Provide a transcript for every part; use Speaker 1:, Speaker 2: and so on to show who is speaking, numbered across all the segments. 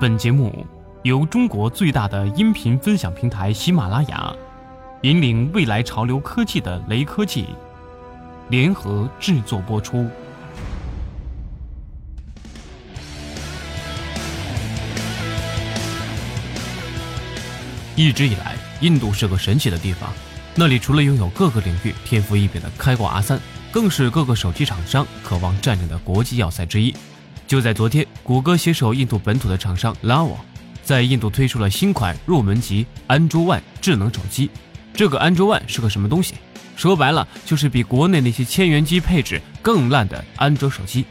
Speaker 1: 本节目由中国最大的音频分享平台喜马拉雅，引领未来潮流科技的雷科技联合制作播出。一直以来，印度是个神奇的地方，那里除了拥有各个领域天赋异禀的开挂阿三，更是各个手机厂商渴望占领的国际要塞之一。就在昨天，谷歌携手印度本土的厂商 Lava，在印度推出了新款入门级安卓 One 智能手机。这个安卓 One 是个什么东西？说白了，就是比国内那些千元机配置更烂的安卓手机。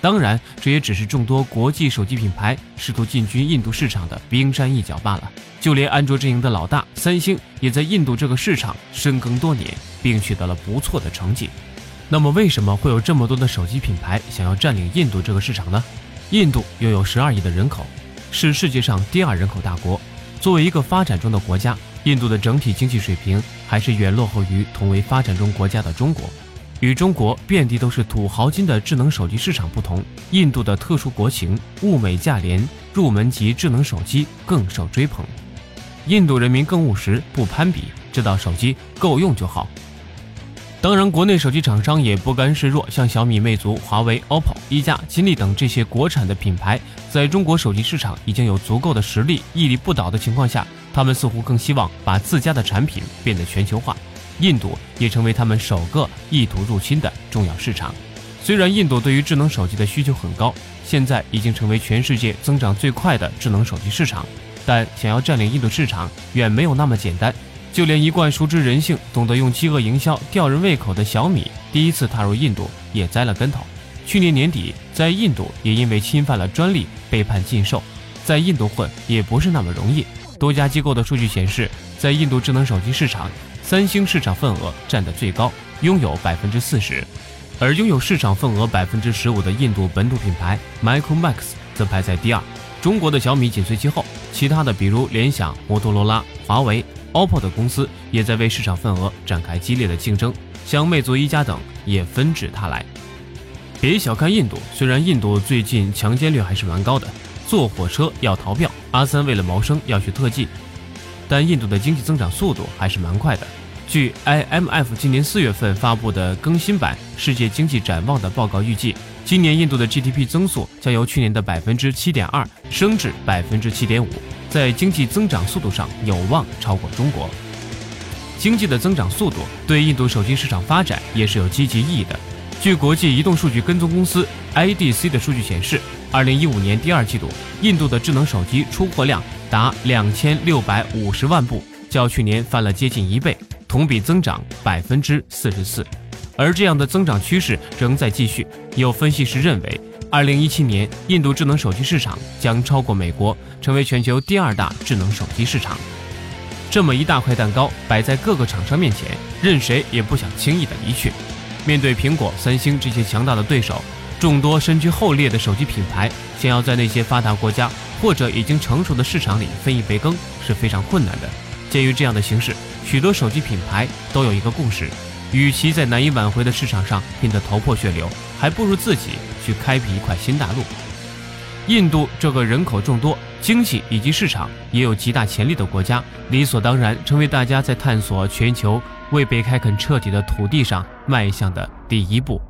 Speaker 1: 当然，这也只是众多国际手机品牌试图进军印度市场的冰山一角罢了。就连安卓阵营的老大三星，也在印度这个市场深耕多年，并取得了不错的成绩。那么，为什么会有这么多的手机品牌想要占领印度这个市场呢？印度拥有十二亿的人口，是世界上第二人口大国。作为一个发展中的国家，印度的整体经济水平还是远落后于同为发展中国家的中国。与中国遍地都是土豪金的智能手机市场不同，印度的特殊国情、物美价廉，入门级智能手机更受追捧。印度人民更务实，不攀比，知道手机够用就好。当然，国内手机厂商也不甘示弱，像小米、魅族、华为、OPPO、一加、金立等这些国产的品牌，在中国手机市场已经有足够的实力，屹立不倒的情况下，他们似乎更希望把自家的产品变得全球化。印度也成为他们首个意图入侵的重要市场。虽然印度对于智能手机的需求很高，现在已经成为全世界增长最快的智能手机市场，但想要占领印度市场，远没有那么简单。就连一贯熟知人性、懂得用饥饿营销吊人胃口的小米，第一次踏入印度也栽了跟头。去年年底，在印度也因为侵犯了专利被判禁售。在印度混也不是那么容易。多家机构的数据显示，在印度智能手机市场，三星市场份额占得最高，拥有百分之四十，而拥有市场份额百分之十五的印度本土品牌 Micromax 则排在第二。中国的小米紧随其后，其他的比如联想、摩托罗拉、华为。OPPO 的公司也在为市场份额展开激烈的竞争，像魅族、一加等也纷至沓来。别小看印度，虽然印度最近强奸率还是蛮高的，坐火车要逃票，阿三为了谋生要学特技，但印度的经济增长速度还是蛮快的。据 IMF 今年四月份发布的更新版《世界经济展望》的报告预计，今年印度的 GDP 增速将由去年的百分之七点二升至百分之七点五。在经济增长速度上有望超过中国。经济的增长速度对印度手机市场发展也是有积极意义的。据国际移动数据跟踪公司 IDC 的数据显示，二零一五年第二季度，印度的智能手机出货量达两千六百五十万部，较去年翻了接近一倍，同比增长百分之四十四。而这样的增长趋势仍在继续。有分析师认为。二零一七年，印度智能手机市场将超过美国，成为全球第二大智能手机市场。这么一大块蛋糕摆在各个厂商面前，任谁也不想轻易的离去。面对苹果、三星这些强大的对手，众多身居后列的手机品牌想要在那些发达国家或者已经成熟的市场里分一杯羹是非常困难的。鉴于这样的形势，许多手机品牌都有一个共识。与其在难以挽回的市场上拼得头破血流，还不如自己去开辟一块新大陆。印度这个人口众多、经济以及市场也有极大潜力的国家，理所当然成为大家在探索全球未被开垦彻底的土地上迈向的第一步。